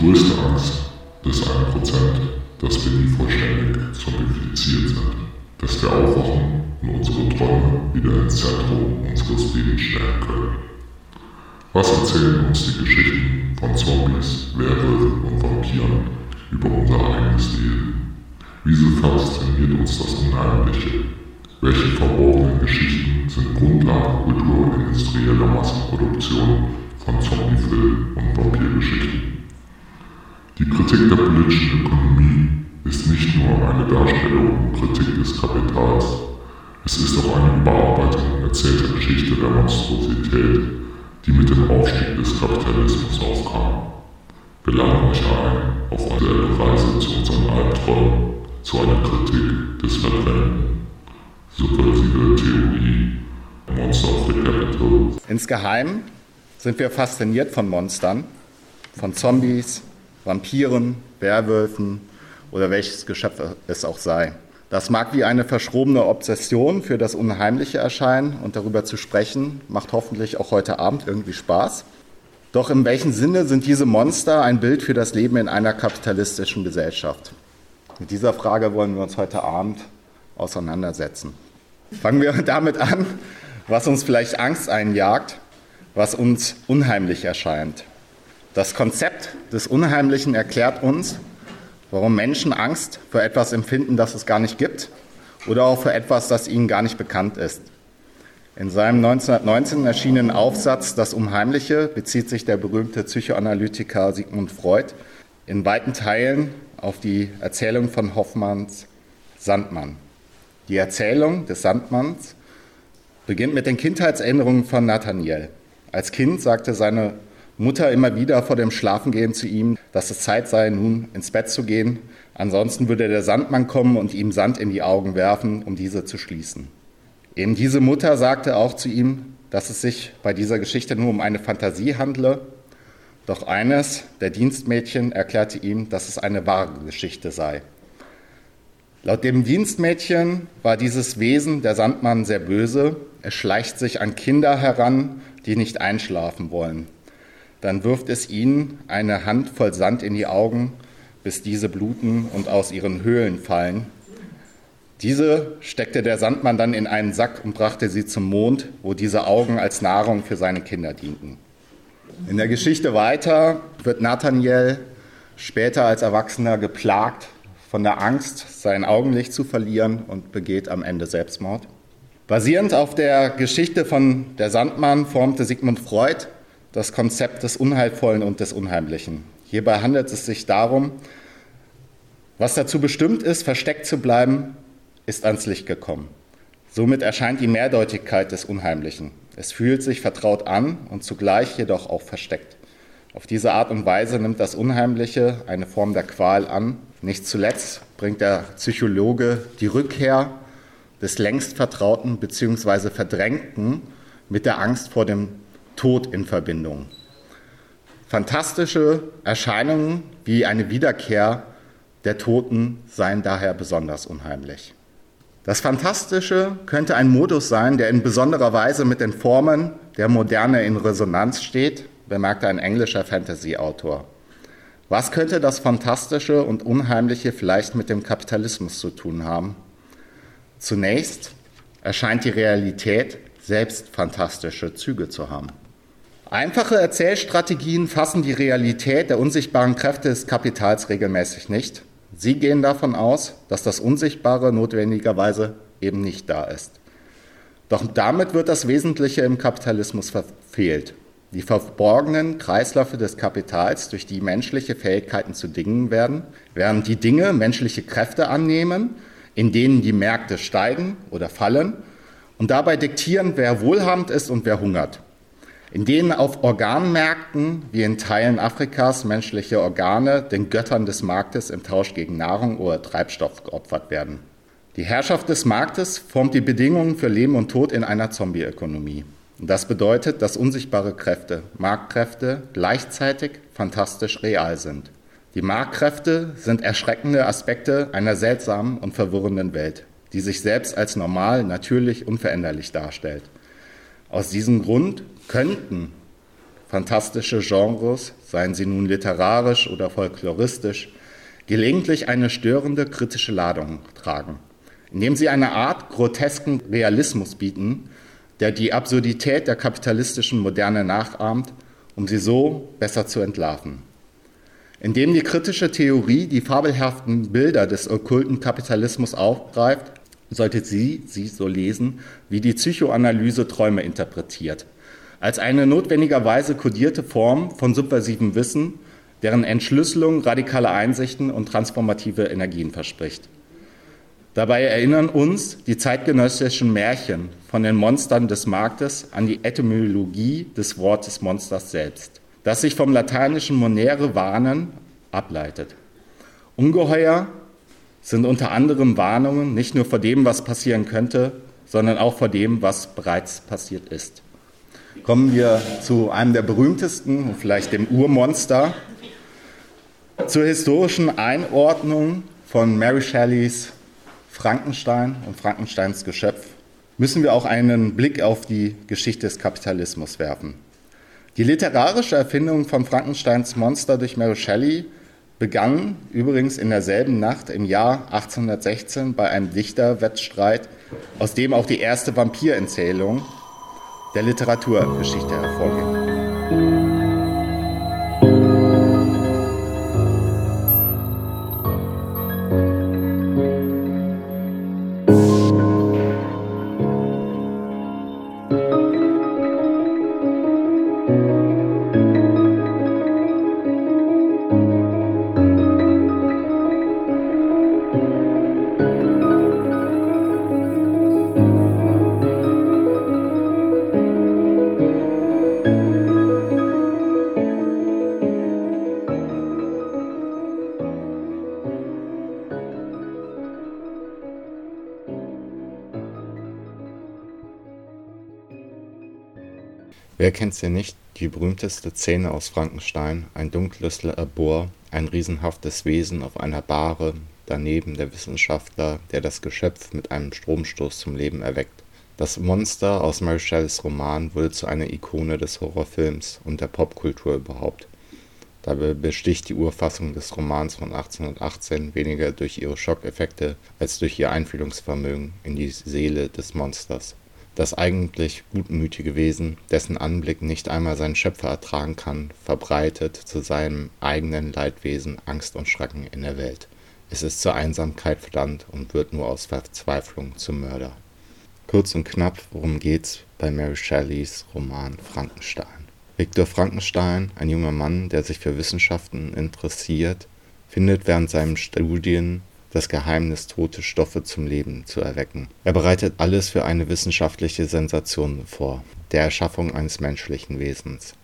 Größte Angst des 1%, dass wir nie vollständig zombifiziert sind, dass wir aufwachen und unsere Träume wieder ins Zentrum unseres Lebens stellen können. Was erzählen uns die Geschichten von Zombies, Werwölfen und Vampiren über unser eigenes Leben? Wieso fasziniert uns das Unheimliche? Welche verborgenen Geschichten sind Grundlage kulturindustrieller Massenproduktion von Zombiefilmen und Vampirgeschichten? Die Kritik der politischen Ökonomie ist nicht nur eine Darstellung und Kritik des Kapitals, es ist auch eine Überarbeitung und erzählte Geschichte der Monstrosität, die mit dem Aufstieg des Kapitalismus aufkam. Wir laden euch ein auf eine Reise zu unseren Albträumen, zu einer Kritik des Verbrennenden. Subversive Theorie, Monster of the Capital. Insgeheim sind wir fasziniert von Monstern, von Zombies, Vampiren, Werwölfen oder welches Geschöpf es auch sei. Das mag wie eine verschrobene Obsession für das Unheimliche erscheinen und darüber zu sprechen, macht hoffentlich auch heute Abend irgendwie Spaß. Doch in welchem Sinne sind diese Monster ein Bild für das Leben in einer kapitalistischen Gesellschaft? Mit dieser Frage wollen wir uns heute Abend auseinandersetzen. Fangen wir damit an, was uns vielleicht Angst einjagt, was uns unheimlich erscheint. Das Konzept des Unheimlichen erklärt uns, warum Menschen Angst vor etwas empfinden, das es gar nicht gibt oder auch für etwas, das ihnen gar nicht bekannt ist. In seinem 1919 erschienenen Aufsatz Das Unheimliche bezieht sich der berühmte Psychoanalytiker Sigmund Freud in weiten Teilen auf die Erzählung von Hoffmanns Sandmann. Die Erzählung des Sandmanns beginnt mit den Kindheitserinnerungen von Nathaniel. Als Kind sagte seine Mutter immer wieder vor dem Schlafengehen zu ihm, dass es Zeit sei, nun ins Bett zu gehen. Ansonsten würde der Sandmann kommen und ihm Sand in die Augen werfen, um diese zu schließen. Eben diese Mutter sagte auch zu ihm, dass es sich bei dieser Geschichte nur um eine Fantasie handle. Doch eines der Dienstmädchen erklärte ihm, dass es eine wahre Geschichte sei. Laut dem Dienstmädchen war dieses Wesen, der Sandmann, sehr böse. Er schleicht sich an Kinder heran, die nicht einschlafen wollen. Dann wirft es ihnen eine Hand voll Sand in die Augen, bis diese bluten und aus ihren Höhlen fallen. Diese steckte der Sandmann dann in einen Sack und brachte sie zum Mond, wo diese Augen als Nahrung für seine Kinder dienten. In der Geschichte weiter wird Nathaniel später als Erwachsener geplagt von der Angst, sein Augenlicht zu verlieren und begeht am Ende Selbstmord. Basierend auf der Geschichte von der Sandmann formte Sigmund Freud das Konzept des Unheilvollen und des Unheimlichen. Hierbei handelt es sich darum, was dazu bestimmt ist, versteckt zu bleiben, ist ans Licht gekommen. Somit erscheint die Mehrdeutigkeit des Unheimlichen. Es fühlt sich vertraut an und zugleich jedoch auch versteckt. Auf diese Art und Weise nimmt das Unheimliche eine Form der Qual an. Nicht zuletzt bringt der Psychologe die Rückkehr des längst Vertrauten bzw. Verdrängten mit der Angst vor dem Tod in Verbindung. Fantastische Erscheinungen wie eine Wiederkehr der Toten seien daher besonders unheimlich. Das Fantastische könnte ein Modus sein, der in besonderer Weise mit den Formen der Moderne in Resonanz steht, bemerkte ein englischer Fantasy-Autor. Was könnte das Fantastische und Unheimliche vielleicht mit dem Kapitalismus zu tun haben? Zunächst erscheint die Realität selbst fantastische Züge zu haben. Einfache Erzählstrategien fassen die Realität der unsichtbaren Kräfte des Kapitals regelmäßig nicht. Sie gehen davon aus, dass das Unsichtbare notwendigerweise eben nicht da ist. Doch damit wird das Wesentliche im Kapitalismus verfehlt. Die verborgenen Kreisläufe des Kapitals, durch die menschliche Fähigkeiten zu Dingen werden, während die Dinge menschliche Kräfte annehmen, in denen die Märkte steigen oder fallen und dabei diktieren, wer wohlhabend ist und wer hungert in denen auf Organmärkten wie in Teilen Afrikas menschliche Organe den Göttern des Marktes im Tausch gegen Nahrung oder Treibstoff geopfert werden. Die Herrschaft des Marktes formt die Bedingungen für Leben und Tod in einer Zombie-Ökonomie. Das bedeutet, dass unsichtbare Kräfte, Marktkräfte, gleichzeitig fantastisch real sind. Die Marktkräfte sind erschreckende Aspekte einer seltsamen und verwirrenden Welt, die sich selbst als normal, natürlich, unveränderlich darstellt. Aus diesem Grund könnten fantastische Genres, seien sie nun literarisch oder folkloristisch, gelegentlich eine störende kritische Ladung tragen, indem sie eine Art grotesken Realismus bieten, der die Absurdität der kapitalistischen Moderne nachahmt, um sie so besser zu entlarven. Indem die kritische Theorie die fabelhaften Bilder des okkulten Kapitalismus aufgreift, sollte sie sie so lesen, wie die Psychoanalyse Träume interpretiert, als eine notwendigerweise kodierte Form von subversivem Wissen, deren Entschlüsselung radikale Einsichten und transformative Energien verspricht. Dabei erinnern uns die zeitgenössischen Märchen von den Monstern des Marktes an die Etymologie des Wortes Monsters selbst, das sich vom lateinischen monere warnen ableitet. Ungeheuer sind unter anderem Warnungen nicht nur vor dem, was passieren könnte, sondern auch vor dem, was bereits passiert ist. Kommen wir zu einem der berühmtesten, vielleicht dem Urmonster, zur historischen Einordnung von Mary Shelleys Frankenstein und Frankensteins Geschöpf müssen wir auch einen Blick auf die Geschichte des Kapitalismus werfen. Die literarische Erfindung von Frankensteins Monster durch Mary Shelley begann übrigens in derselben Nacht im Jahr 1816 bei einem Dichterwettstreit, aus dem auch die erste Vampirerzählung der Literaturgeschichte hervorging. Wer kennt sie nicht? Die berühmteste Szene aus Frankenstein, ein dunkles Labor, ein riesenhaftes Wesen auf einer Bahre, daneben der Wissenschaftler, der das Geschöpf mit einem Stromstoß zum Leben erweckt. Das Monster aus Mary Roman wurde zu einer Ikone des Horrorfilms und der Popkultur überhaupt. Dabei besticht die Urfassung des Romans von 1818 weniger durch ihre Schockeffekte als durch ihr Einfühlungsvermögen in die Seele des Monsters das eigentlich gutmütige Wesen, dessen Anblick nicht einmal sein Schöpfer ertragen kann, verbreitet zu seinem eigenen Leidwesen Angst und Schrecken in der Welt. Es ist zur Einsamkeit verdammt und wird nur aus Verzweiflung zum Mörder. Kurz und knapp, worum geht's bei Mary Shelleys Roman Frankenstein? Viktor Frankenstein, ein junger Mann, der sich für Wissenschaften interessiert, findet während seinen Studien das Geheimnis, tote Stoffe zum Leben zu erwecken. Er bereitet alles für eine wissenschaftliche Sensation vor, der Erschaffung eines menschlichen Wesens.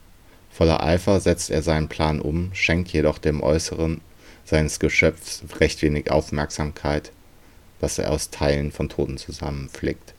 Voller Eifer setzt er seinen Plan um, schenkt jedoch dem Äußeren seines Geschöpfs recht wenig Aufmerksamkeit, das er aus Teilen von Toten zusammenflickt.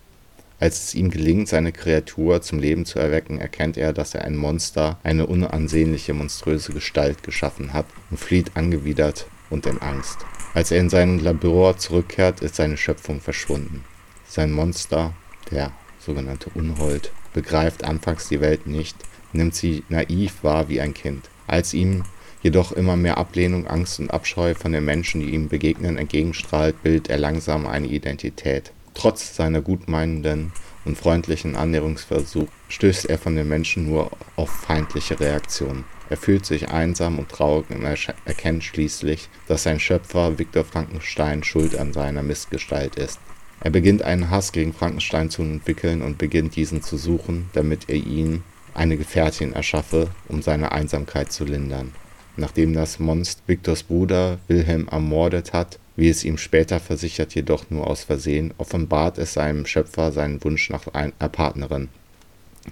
Als es ihm gelingt, seine Kreatur zum Leben zu erwecken, erkennt er, dass er ein Monster, eine unansehnliche, monströse Gestalt geschaffen hat und flieht angewidert und in Angst. Als er in sein Labor zurückkehrt, ist seine Schöpfung verschwunden. Sein Monster, der sogenannte Unhold, begreift anfangs die Welt nicht, nimmt sie naiv wahr wie ein Kind. Als ihm jedoch immer mehr Ablehnung, Angst und Abscheu von den Menschen, die ihm begegnen, entgegenstrahlt, bildet er langsam eine Identität. Trotz seiner gutmeinenden und freundlichen Annäherungsversuch stößt er von den Menschen nur auf feindliche Reaktionen. Er fühlt sich einsam und traurig und erkennt schließlich, dass sein Schöpfer Viktor Frankenstein schuld an seiner Missgestalt ist. Er beginnt einen Hass gegen Frankenstein zu entwickeln und beginnt diesen zu suchen, damit er ihn eine Gefährtin erschaffe, um seine Einsamkeit zu lindern. Nachdem das Monster Viktors Bruder Wilhelm ermordet hat, wie es ihm später versichert, jedoch nur aus Versehen, offenbart es seinem Schöpfer seinen Wunsch nach einer Partnerin.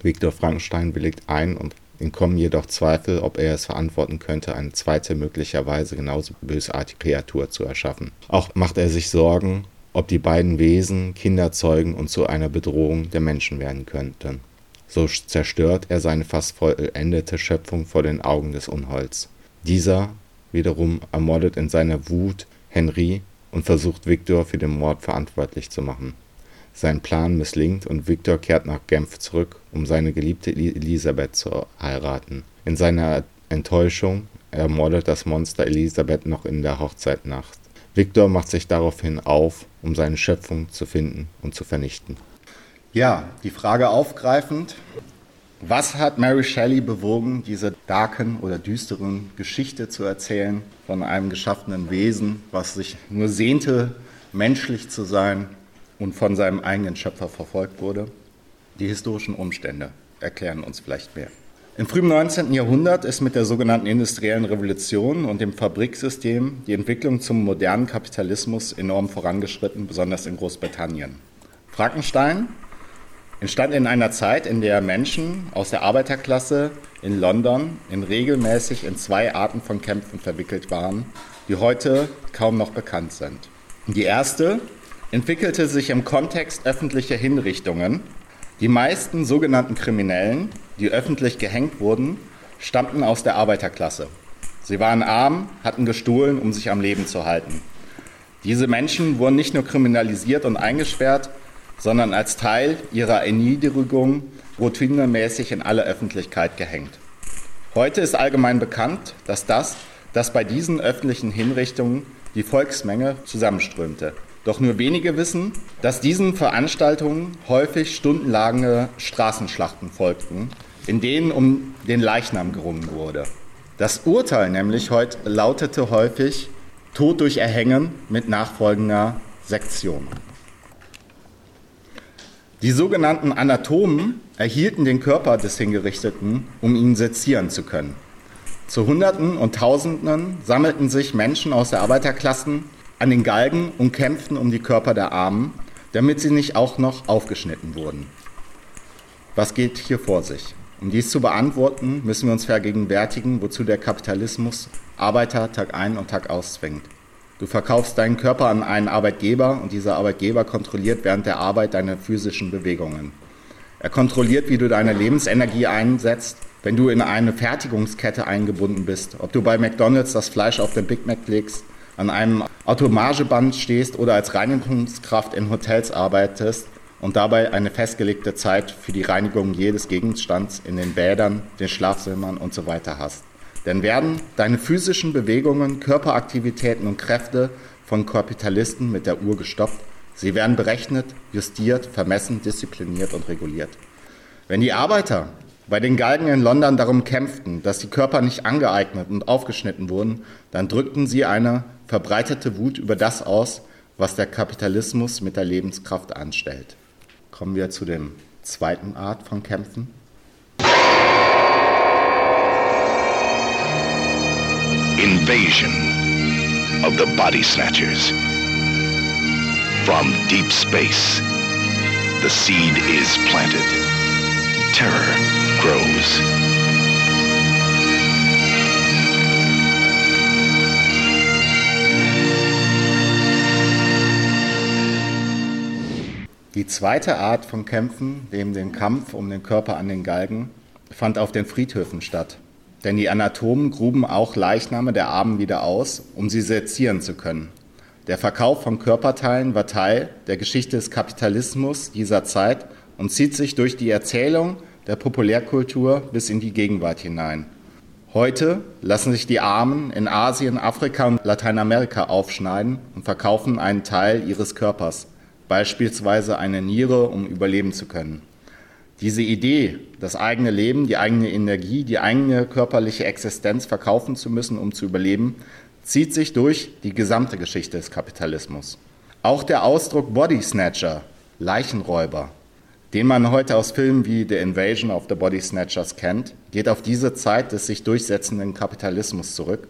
Viktor Frankenstein willigt ein und Ihm kommen jedoch Zweifel, ob er es verantworten könnte, eine zweite, möglicherweise genauso bösartige Kreatur zu erschaffen. Auch macht er sich Sorgen, ob die beiden Wesen Kinder zeugen und zu einer Bedrohung der Menschen werden könnten. So zerstört er seine fast vollendete Schöpfung vor den Augen des Unholds. Dieser wiederum ermordet in seiner Wut Henry und versucht Victor für den Mord verantwortlich zu machen. Sein Plan misslingt und Victor kehrt nach Genf zurück, um seine geliebte Elisabeth zu heiraten. In seiner Enttäuschung ermordet das Monster Elisabeth noch in der Hochzeitnacht. Victor macht sich daraufhin auf, um seine Schöpfung zu finden und zu vernichten. Ja, die Frage aufgreifend, was hat Mary Shelley bewogen, diese darken oder düsteren Geschichte zu erzählen von einem geschaffenen Wesen, was sich nur sehnte, menschlich zu sein und von seinem eigenen Schöpfer verfolgt wurde? Die historischen Umstände erklären uns vielleicht mehr. Im frühen 19. Jahrhundert ist mit der sogenannten industriellen Revolution und dem Fabriksystem die Entwicklung zum modernen Kapitalismus enorm vorangeschritten, besonders in Großbritannien. Frankenstein entstand in einer Zeit, in der Menschen aus der Arbeiterklasse in London in regelmäßig in zwei Arten von Kämpfen verwickelt waren, die heute kaum noch bekannt sind. Die erste entwickelte sich im Kontext öffentlicher Hinrichtungen. Die meisten sogenannten Kriminellen, die öffentlich gehängt wurden, stammten aus der Arbeiterklasse. Sie waren arm, hatten gestohlen, um sich am Leben zu halten. Diese Menschen wurden nicht nur kriminalisiert und eingesperrt, sondern als Teil ihrer Erniedrigung routinemäßig in alle Öffentlichkeit gehängt. Heute ist allgemein bekannt, dass das, dass bei diesen öffentlichen Hinrichtungen die Volksmenge zusammenströmte. Doch nur wenige wissen, dass diesen Veranstaltungen häufig stundenlange Straßenschlachten folgten, in denen um den Leichnam gerungen wurde. Das Urteil nämlich heute lautete häufig Tod durch Erhängen mit nachfolgender Sektion. Die sogenannten Anatomen erhielten den Körper des Hingerichteten, um ihn sezieren zu können. Zu Hunderten und Tausenden sammelten sich Menschen aus der Arbeiterklassen an den Galgen und kämpften um die Körper der Armen, damit sie nicht auch noch aufgeschnitten wurden. Was geht hier vor sich? Um dies zu beantworten, müssen wir uns vergegenwärtigen, wozu der Kapitalismus Arbeiter Tag ein und Tag aus zwingt. Du verkaufst deinen Körper an einen Arbeitgeber und dieser Arbeitgeber kontrolliert während der Arbeit deine physischen Bewegungen. Er kontrolliert, wie du deine Lebensenergie einsetzt, wenn du in eine Fertigungskette eingebunden bist. Ob du bei McDonald's das Fleisch auf den Big Mac legst an einem Automageband stehst oder als Reinigungskraft in Hotels arbeitest und dabei eine festgelegte Zeit für die Reinigung jedes Gegenstands in den Bädern, den Schlafzimmern und so hast. Denn werden deine physischen Bewegungen, Körperaktivitäten und Kräfte von Kapitalisten mit der Uhr gestoppt, sie werden berechnet, justiert, vermessen, diszipliniert und reguliert. Wenn die Arbeiter bei den Galgen in London darum kämpften, dass die Körper nicht angeeignet und aufgeschnitten wurden, dann drückten sie eine verbreitete Wut über das aus, was der Kapitalismus mit der Lebenskraft anstellt. Kommen wir zu der zweiten Art von Kämpfen. Invasion of the Body Snatchers. From deep space, the seed is planted. Terror grows. Die zweite Art von Kämpfen, neben dem Kampf um den Körper an den Galgen, fand auf den Friedhöfen statt. Denn die Anatomen gruben auch Leichname der Armen wieder aus, um sie sezieren zu können. Der Verkauf von Körperteilen war Teil der Geschichte des Kapitalismus dieser Zeit und zieht sich durch die Erzählung der Populärkultur bis in die Gegenwart hinein. Heute lassen sich die Armen in Asien, Afrika und Lateinamerika aufschneiden und verkaufen einen Teil ihres Körpers beispielsweise eine Niere, um überleben zu können. Diese Idee, das eigene Leben, die eigene Energie, die eigene körperliche Existenz verkaufen zu müssen, um zu überleben, zieht sich durch die gesamte Geschichte des Kapitalismus. Auch der Ausdruck Body Snatcher, Leichenräuber, den man heute aus Filmen wie The Invasion of the Body Snatchers kennt, geht auf diese Zeit des sich durchsetzenden Kapitalismus zurück,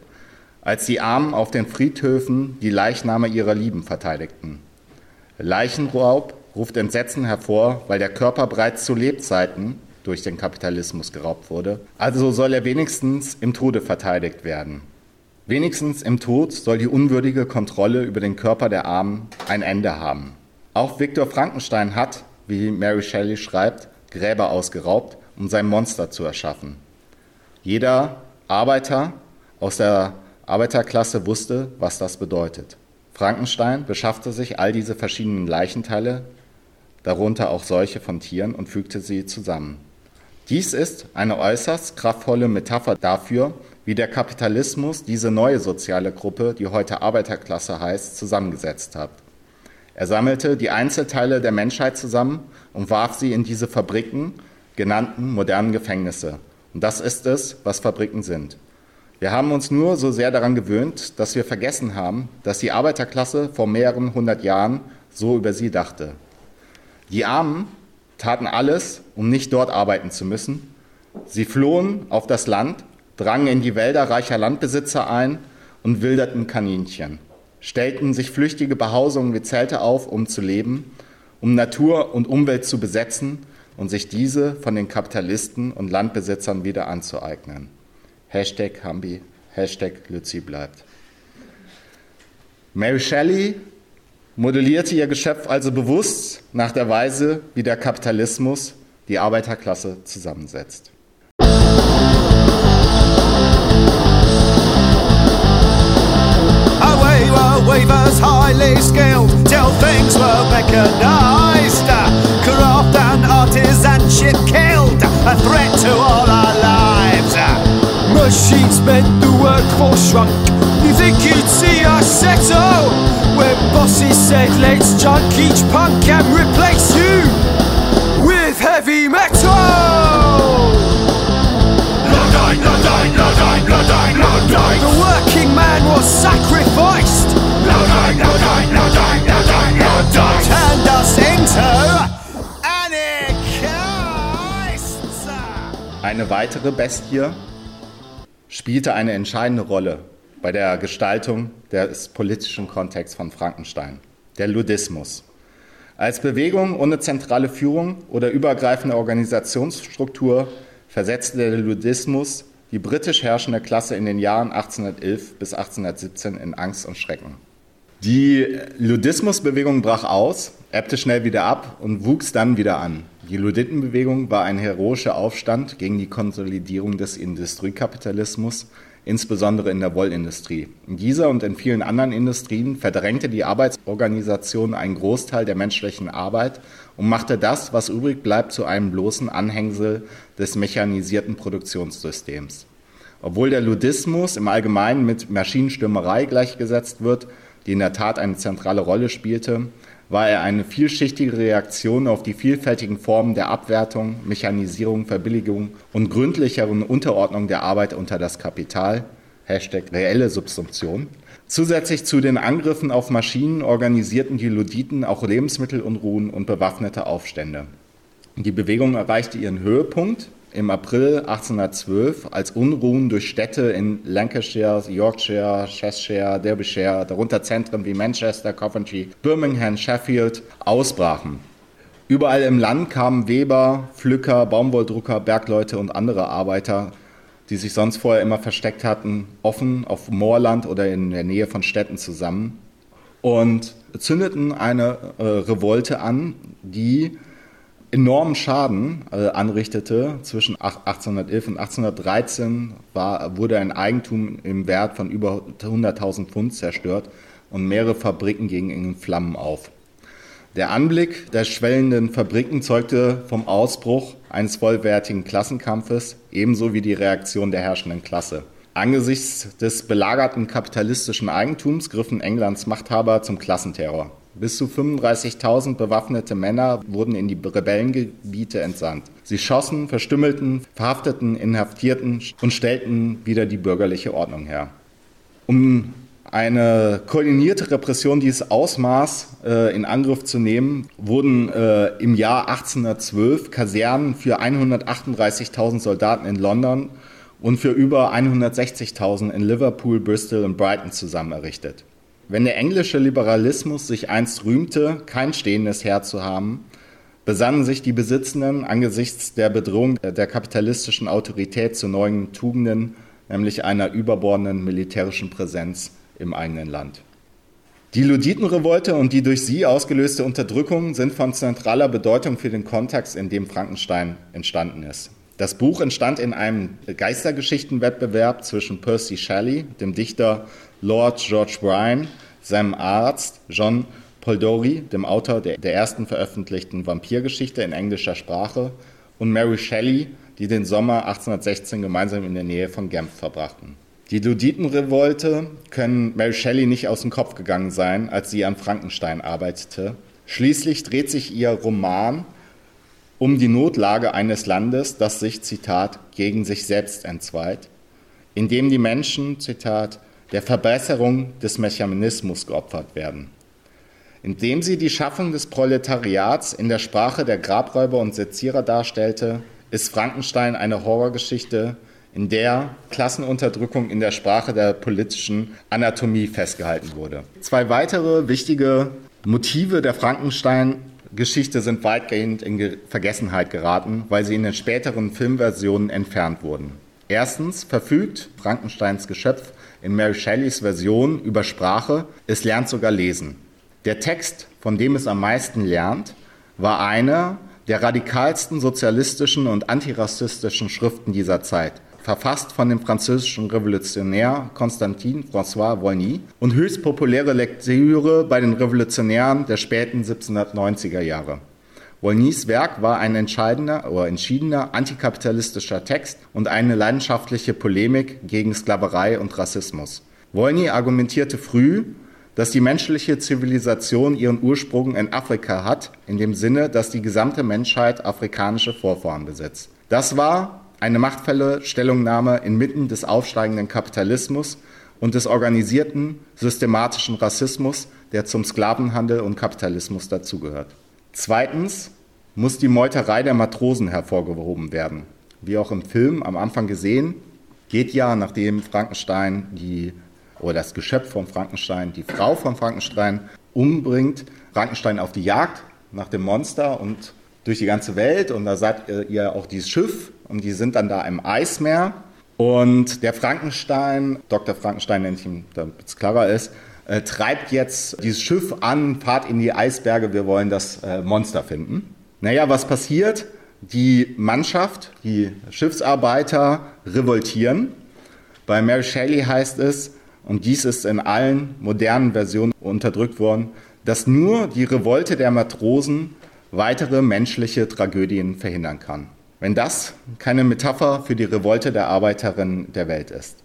als die Armen auf den Friedhöfen die Leichname ihrer Lieben verteidigten. Leichenraub ruft Entsetzen hervor, weil der Körper bereits zu Lebzeiten durch den Kapitalismus geraubt wurde. Also soll er wenigstens im Tode verteidigt werden. Wenigstens im Tod soll die unwürdige Kontrolle über den Körper der Armen ein Ende haben. Auch Viktor Frankenstein hat, wie Mary Shelley schreibt, Gräber ausgeraubt, um sein Monster zu erschaffen. Jeder Arbeiter aus der Arbeiterklasse wusste, was das bedeutet. Frankenstein beschaffte sich all diese verschiedenen Leichenteile, darunter auch solche von Tieren, und fügte sie zusammen. Dies ist eine äußerst kraftvolle Metapher dafür, wie der Kapitalismus diese neue soziale Gruppe, die heute Arbeiterklasse heißt, zusammengesetzt hat. Er sammelte die Einzelteile der Menschheit zusammen und warf sie in diese Fabriken, genannten modernen Gefängnisse. Und das ist es, was Fabriken sind. Wir haben uns nur so sehr daran gewöhnt, dass wir vergessen haben, dass die Arbeiterklasse vor mehreren hundert Jahren so über sie dachte. Die Armen taten alles, um nicht dort arbeiten zu müssen. Sie flohen auf das Land, drangen in die Wälder reicher Landbesitzer ein und wilderten Kaninchen, stellten sich flüchtige Behausungen wie Zelte auf, um zu leben, um Natur und Umwelt zu besetzen und sich diese von den Kapitalisten und Landbesitzern wieder anzueignen. Hashtag Hambi, Hashtag Luzi bleibt. Mary Shelley modellierte ihr Geschöpf also bewusst nach der Weise, wie der Kapitalismus die Arbeiterklasse zusammensetzt. Weavers highly skilled till things were mechanized. Craft and artisanship killed, a threat to all our lives. Machines meant the workforce shrunk. You think you'd see us settle? When bosses said, let's junk each punk and replace you with heavy metal. Bloodline, bloodline, bloodline, bloodline, bloodline. The working man was sacrificed. Bloodline, bloodline, bloodline, bloodline, bloodline. Turned us into anarchists. Eine weitere Bestie spielte eine entscheidende Rolle bei der Gestaltung des politischen Kontexts von Frankenstein, der Ludismus. Als Bewegung ohne zentrale Führung oder übergreifende Organisationsstruktur versetzte der Ludismus die britisch herrschende Klasse in den Jahren 1811 bis 1817 in Angst und Schrecken. Die Ludismusbewegung brach aus, ebbte schnell wieder ab und wuchs dann wieder an. Die Luditenbewegung war ein heroischer Aufstand gegen die Konsolidierung des Industriekapitalismus, insbesondere in der Wollindustrie. In dieser und in vielen anderen Industrien verdrängte die Arbeitsorganisation einen Großteil der menschlichen Arbeit und machte das, was übrig bleibt, zu einem bloßen Anhängsel des mechanisierten Produktionssystems. Obwohl der Ludismus im Allgemeinen mit Maschinenstürmerei gleichgesetzt wird, die in der Tat eine zentrale Rolle spielte, war er eine vielschichtige Reaktion auf die vielfältigen Formen der Abwertung, Mechanisierung, Verbilligung und gründlicheren Unterordnung der Arbeit unter das Kapital, Hashtag reelle Subsumption. Zusätzlich zu den Angriffen auf Maschinen organisierten die Luditen auch Lebensmittelunruhen und bewaffnete Aufstände. Die Bewegung erreichte ihren Höhepunkt im April 1812, als Unruhen durch Städte in Lancashire, Yorkshire, Cheshire, Derbyshire, darunter Zentren wie Manchester, Coventry, Birmingham, Sheffield, ausbrachen. Überall im Land kamen Weber, Pflücker, Baumwolldrucker, Bergleute und andere Arbeiter, die sich sonst vorher immer versteckt hatten, offen auf Moorland oder in der Nähe von Städten zusammen und zündeten eine äh, Revolte an, die enormen Schaden äh, anrichtete. Zwischen 1811 und 1813 war, wurde ein Eigentum im Wert von über 100.000 Pfund zerstört und mehrere Fabriken gingen in Flammen auf. Der Anblick der schwellenden Fabriken zeugte vom Ausbruch eines vollwertigen Klassenkampfes, ebenso wie die Reaktion der herrschenden Klasse. Angesichts des belagerten kapitalistischen Eigentums griffen Englands Machthaber zum Klassenterror. Bis zu 35.000 bewaffnete Männer wurden in die Rebellengebiete entsandt. Sie schossen, verstümmelten, verhafteten, inhaftierten und stellten wieder die bürgerliche Ordnung her. Um eine koordinierte Repression dieses Ausmaß äh, in Angriff zu nehmen, wurden äh, im Jahr 1812 Kasernen für 138.000 Soldaten in London und für über 160.000 in Liverpool, Bristol und Brighton zusammen errichtet. Wenn der englische Liberalismus sich einst rühmte, kein stehendes Heer zu haben, besannen sich die Besitzenden angesichts der Bedrohung der kapitalistischen Autorität zu neuen Tugenden, nämlich einer überbordenden militärischen Präsenz im eigenen Land. Die Luditenrevolte und die durch sie ausgelöste Unterdrückung sind von zentraler Bedeutung für den Kontext, in dem Frankenstein entstanden ist. Das Buch entstand in einem Geistergeschichtenwettbewerb zwischen Percy Shelley, dem Dichter Lord George Bryan, seinem Arzt John Paul Dory, dem Autor der, der ersten veröffentlichten Vampirgeschichte in englischer Sprache, und Mary Shelley, die den Sommer 1816 gemeinsam in der Nähe von Genf verbrachten. Die Luditenrevolte können Mary Shelley nicht aus dem Kopf gegangen sein, als sie an Frankenstein arbeitete. Schließlich dreht sich ihr Roman um die Notlage eines Landes, das sich, Zitat, gegen sich selbst entzweit, indem die Menschen, Zitat, der Verbesserung des Mechanismus geopfert werden. Indem sie die Schaffung des Proletariats in der Sprache der Grabräuber und Sezierer darstellte, ist Frankenstein eine Horrorgeschichte, in der Klassenunterdrückung in der Sprache der politischen Anatomie festgehalten wurde. Zwei weitere wichtige Motive der Frankenstein-Geschichte sind weitgehend in Vergessenheit geraten, weil sie in den späteren Filmversionen entfernt wurden. Erstens verfügt Frankensteins Geschöpf in Mary Shelleys Version über Sprache, es lernt sogar lesen. Der Text, von dem es am meisten lernt, war einer der radikalsten sozialistischen und antirassistischen Schriften dieser Zeit verfasst von dem französischen Revolutionär Constantin François Volny und höchst populäre Lektüre bei den Revolutionären der späten 1790er Jahre. Volnys Werk war ein entscheidender oder entschiedener antikapitalistischer Text und eine leidenschaftliche Polemik gegen Sklaverei und Rassismus. Volny argumentierte früh, dass die menschliche Zivilisation ihren Ursprung in Afrika hat, in dem Sinne, dass die gesamte Menschheit afrikanische Vorfahren besitzt. Das war eine machtvolle Stellungnahme inmitten des aufsteigenden Kapitalismus und des organisierten, systematischen Rassismus, der zum Sklavenhandel und Kapitalismus dazugehört. Zweitens muss die Meuterei der Matrosen hervorgehoben werden. Wie auch im Film am Anfang gesehen, geht ja, nachdem Frankenstein die oder das Geschöpf von Frankenstein die Frau von Frankenstein umbringt, Frankenstein auf die Jagd nach dem Monster und durch die ganze Welt und da seid ihr auch dieses Schiff und die sind dann da im Eismeer und der Frankenstein, Dr. Frankenstein nenne ich ihn, damit es klarer ist, äh, treibt jetzt dieses Schiff an, fahrt in die Eisberge, wir wollen das äh, Monster finden. Naja, was passiert? Die Mannschaft, die Schiffsarbeiter revoltieren. Bei Mary Shelley heißt es, und dies ist in allen modernen Versionen unterdrückt worden, dass nur die Revolte der Matrosen weitere menschliche Tragödien verhindern kann. Wenn das keine Metapher für die Revolte der Arbeiterinnen der Welt ist.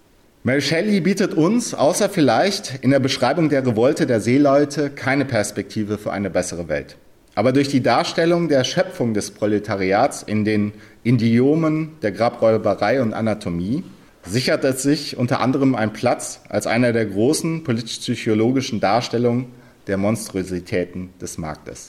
Mary Shelley bietet uns, außer vielleicht in der Beschreibung der Revolte der Seeleute, keine Perspektive für eine bessere Welt. Aber durch die Darstellung der Schöpfung des Proletariats in den Idiomen der Grabräuberei und Anatomie sichert es sich unter anderem einen Platz als einer der großen politisch-psychologischen Darstellungen der Monstrositäten des Marktes.